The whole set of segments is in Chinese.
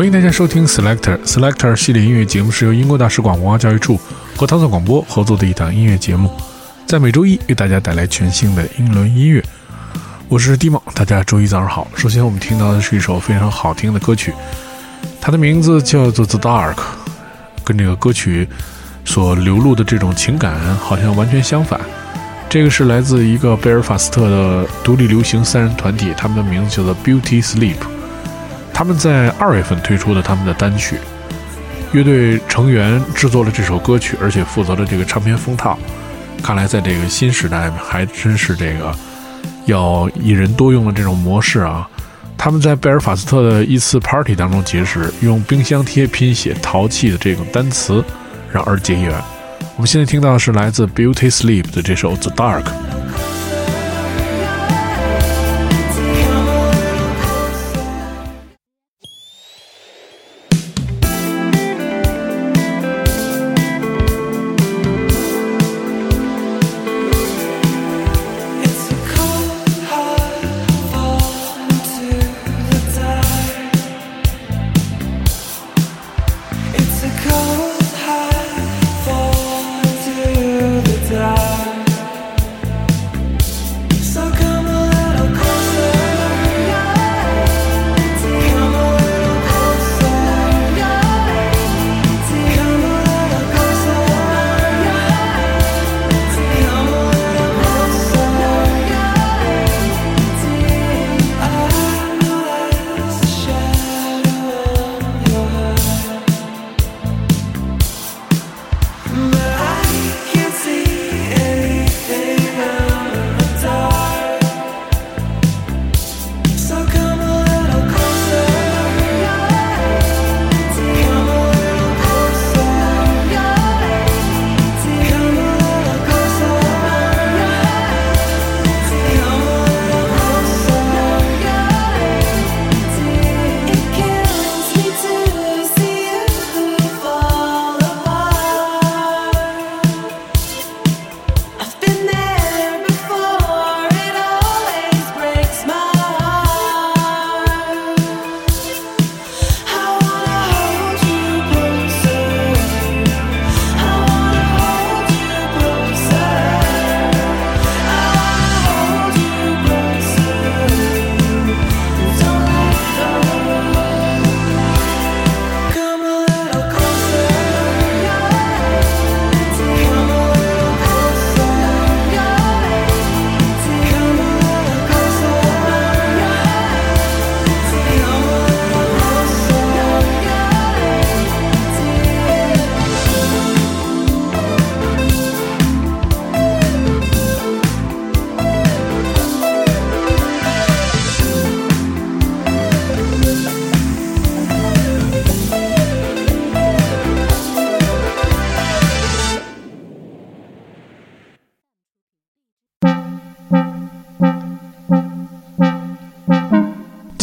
欢迎大家收听 Selector Selector 系列音乐节目，是由英国大使馆文化教育处和唐宋广播合作的一档音乐节目，在每周一为大家带来全新的英伦音乐。我是蒂梦，大家周一早上好。首先，我们听到的是一首非常好听的歌曲，它的名字叫做《The Dark》，跟这个歌曲所流露的这种情感好像完全相反。这个是来自一个贝尔法斯特的独立流行三人团体，他们的名字叫做 Beauty Sleep。他们在二月份推出的他们的单曲，乐队成员制作了这首歌曲，而且负责了这个唱片封套。看来在这个新时代，还真是这个要一人多用的这种模式啊。他们在贝尔法斯特的一次 party 当中结识，用冰箱贴拼写淘气的这种单词，然而结缘。我们现在听到的是来自 Beauty Sleep 的这首 The Dark。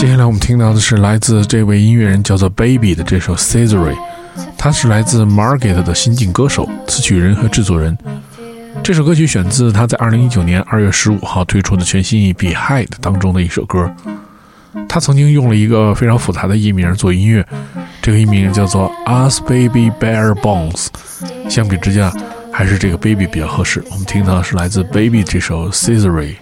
接下来我们听到的是来自这位音乐人叫做 Baby 的这首 Caesar，他是来自 Margaret 的新晋歌手、词曲人和制作人。这首歌曲选自他在2019年2月15号推出的全新 EP《Hide》当中的一首歌。他曾经用了一个非常复杂的艺名做音乐，这个艺名叫做 Us Baby Bear Bones。相比之下，还是这个 Baby 比较合适。我们听到的是来自 Baby 这首 Caesar。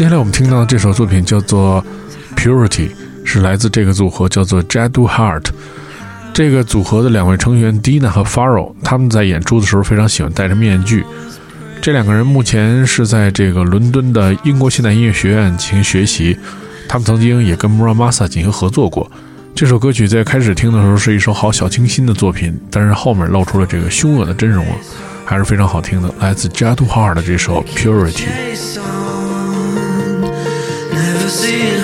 接下来我们听到的这首作品叫做《Purity》，是来自这个组合叫做 Jadu Heart。这个组合的两位成员 Dina 和 Faro，他们在演出的时候非常喜欢戴着面具。这两个人目前是在这个伦敦的英国现代音乐学院进行学习。他们曾经也跟 Muramasa 进行合作过。这首歌曲在开始听的时候是一首好小清新的作品，但是后面露出了这个凶恶的真容了，还是非常好听的。来自 Jadu Heart 的这首《Purity》。is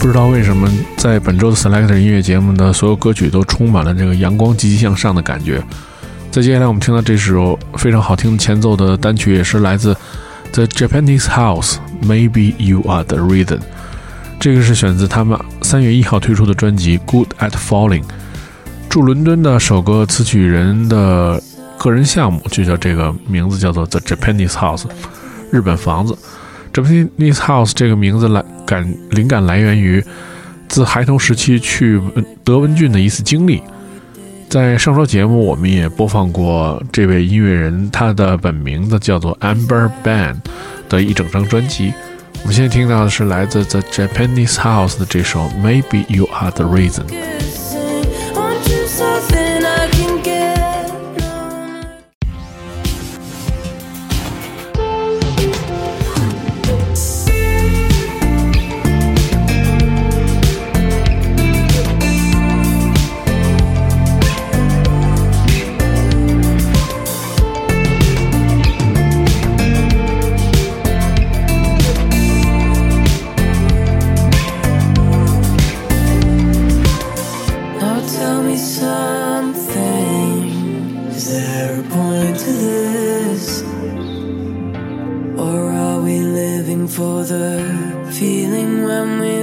不知道为什么，在本周的 Selector 音乐节目的所有歌曲都充满了这个阳光、积极向上的感觉。在接下来我们听到这首非常好听的前奏的单曲，也是来自 The Japanese House Maybe You Are the Reason。这个是选自他们三月一号推出的专辑《Good at Falling》。驻伦敦的首个词曲人的个人项目就叫这个名字，叫做 The Japanese House，日本房子。Japanese House 这个名字来感灵感来源于自孩童时期去德文郡的一次经历。在上周节目，我们也播放过这位音乐人，他的本名字叫做 Amber Ban 的一整张专辑。我们现在听到的是来自 The Japanese House 的这首 Maybe You Are the Reason。Something. Is there a point to this? Or are we living for the feeling when we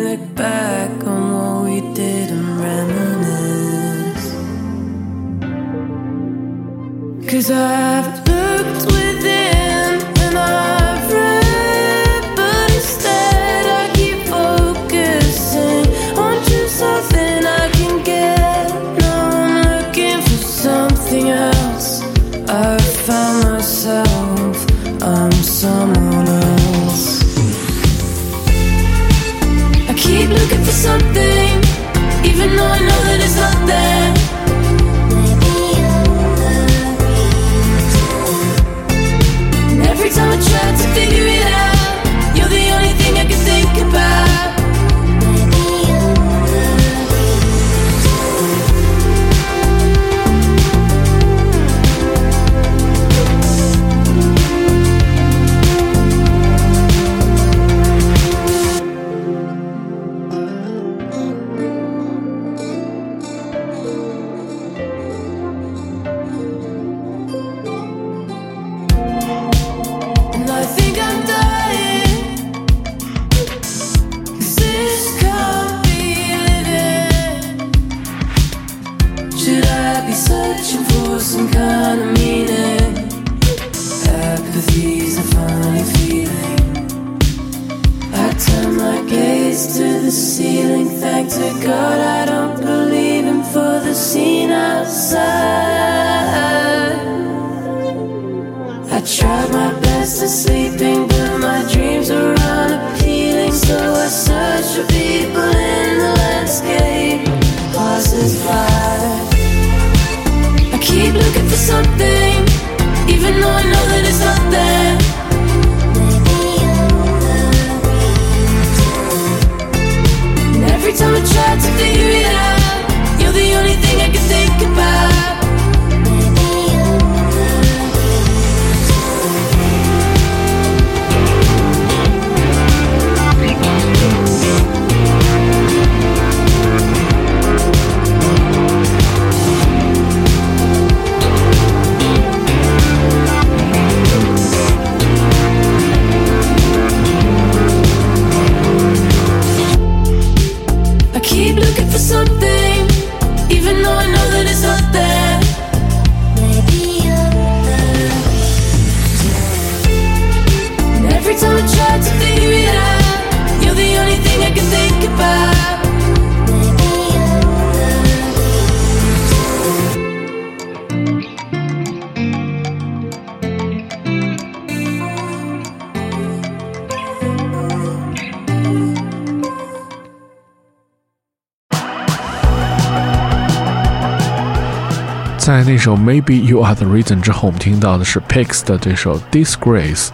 在那首 Maybe You Are the Reason 之后，我们听到的是 Pix 的这首 Disgrace。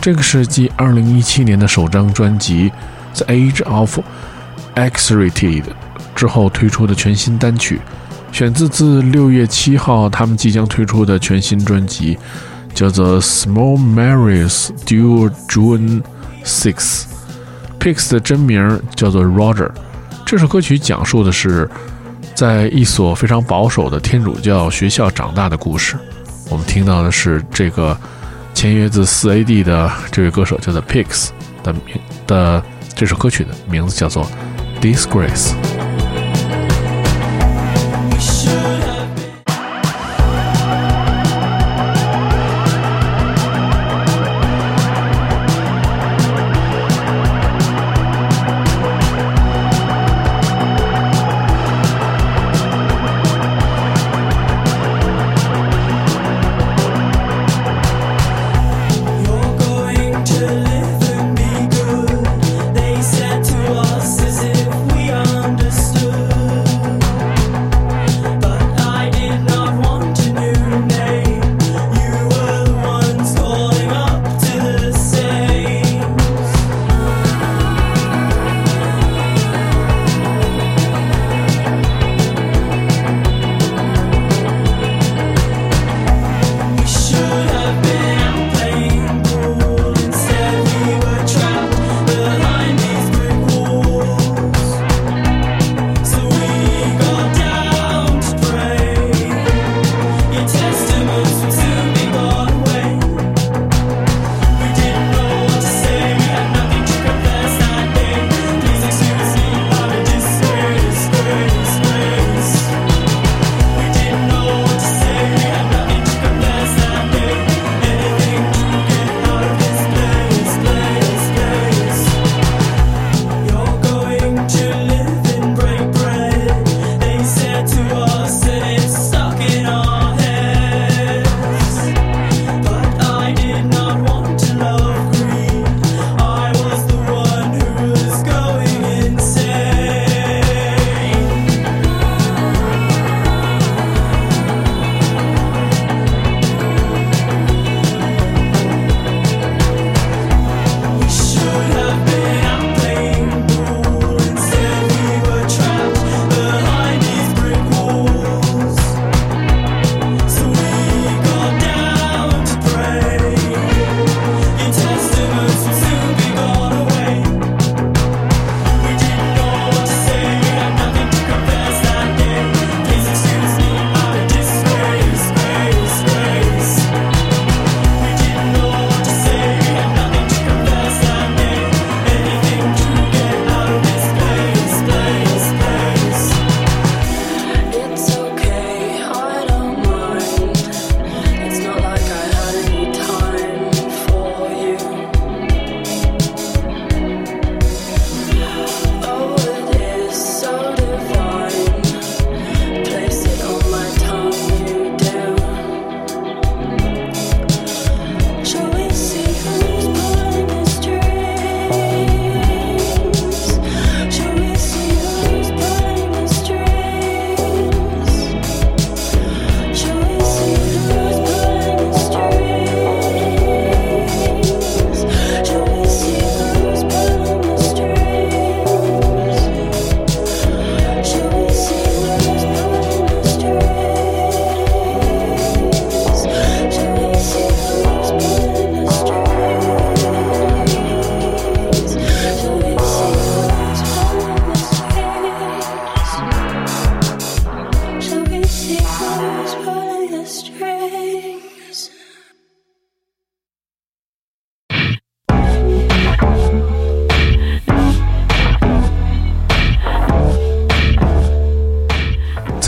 这个是继2017年的首张专辑《The Age of Excited》之后推出的全新单曲，选自自6月7号他们即将推出的全新专辑，叫做《Small Mary's Due June Six》。Pix 的真名叫做 Roger。这首歌曲讲述的是在一所非常保守的天主教学校长大的故事。我们听到的是这个签约自四 AD 的这位歌手叫做 Pix 的名的这首歌曲的名字叫做 Disgrace。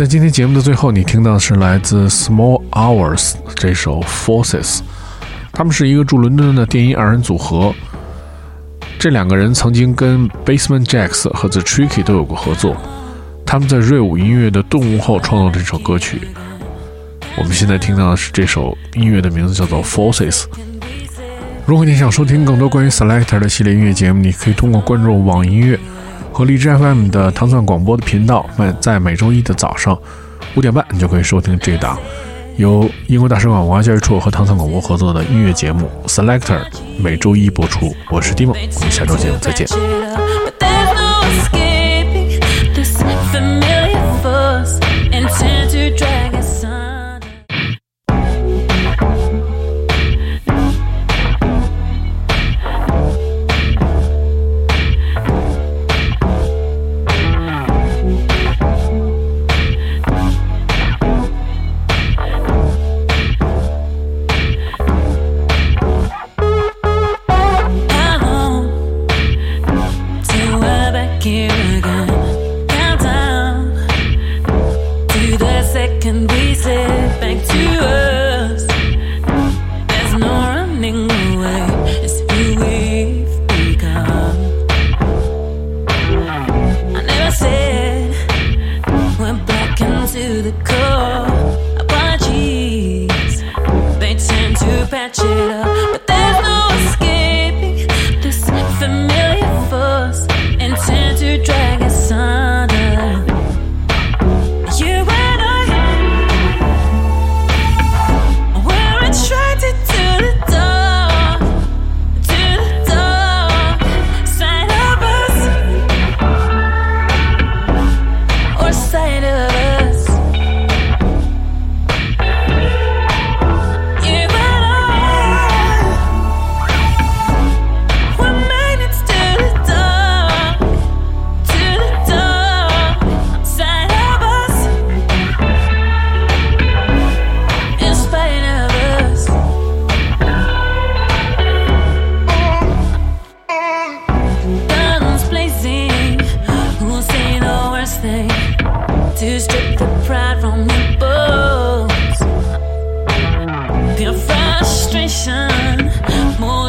今天节目的最后，你听到的是来自 Small Hours 这首 Forces，他们是一个驻伦敦的电音二人组合。这两个人曾经跟 Basement Jacks 和 The Tricky 都有过合作。他们在瑞舞音乐的动物后创作这首歌曲。我们现在听到的是这首音乐的名字叫做 Forces。如果你想收听更多关于 Selector 的系列音乐节目，你可以通过关注网音乐和荔枝 FM 的糖蒜广播的频道，每在每周一的早上五点半，你就可以收听这档由英国大使馆文化教育处和糖蒜广播合作的音乐节目 Selector，每周一播出。我是 Dimo，我们下周节目再见。your frustration. More